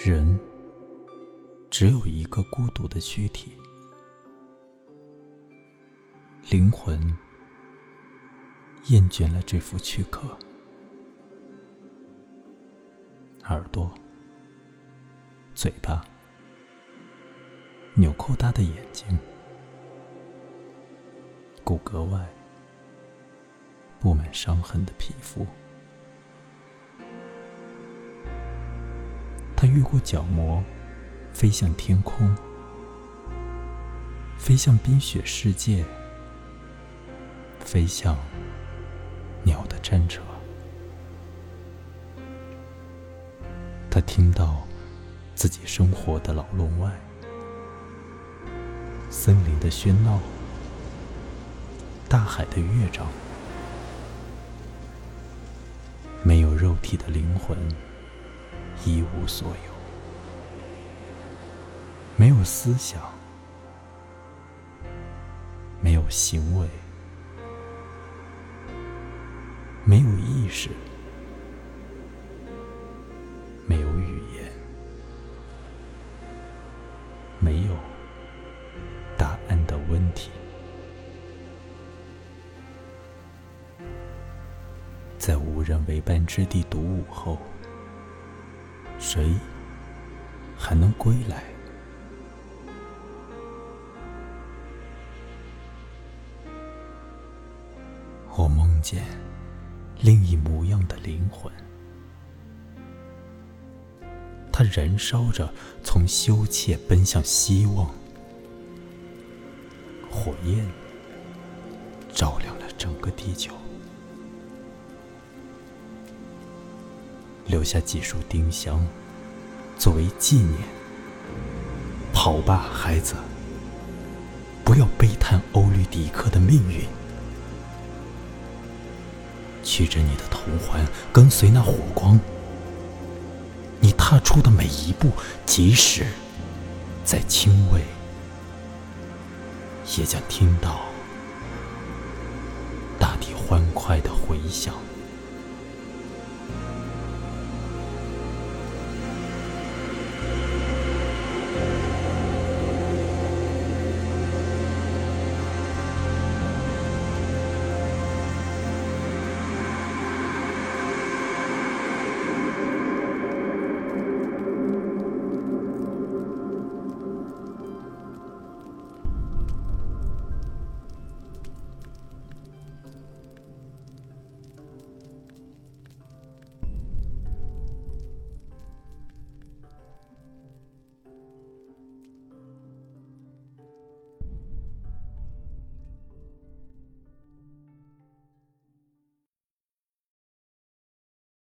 人只有一个孤独的躯体，灵魂厌倦了这副躯壳，耳朵、嘴巴、纽扣大的眼睛、骨骼外布满伤痕的皮肤。他越过角膜，飞向天空，飞向冰雪世界，飞向鸟的战车。他听到自己生活的老笼外，森林的喧闹，大海的乐章，没有肉体的灵魂。一无所有，没有思想，没有行为，没有意识，没有语言，没有答案的问题，在无人为伴之地独舞后。谁还能归来？我梦见另一模样的灵魂，它燃烧着，从羞怯奔向希望，火焰照亮了整个地球。留下几束丁香，作为纪念。跑吧，孩子，不要悲叹欧律狄克的命运。取着你的头环，跟随那火光。你踏出的每一步，即使在轻微，也将听到大地欢快的回响。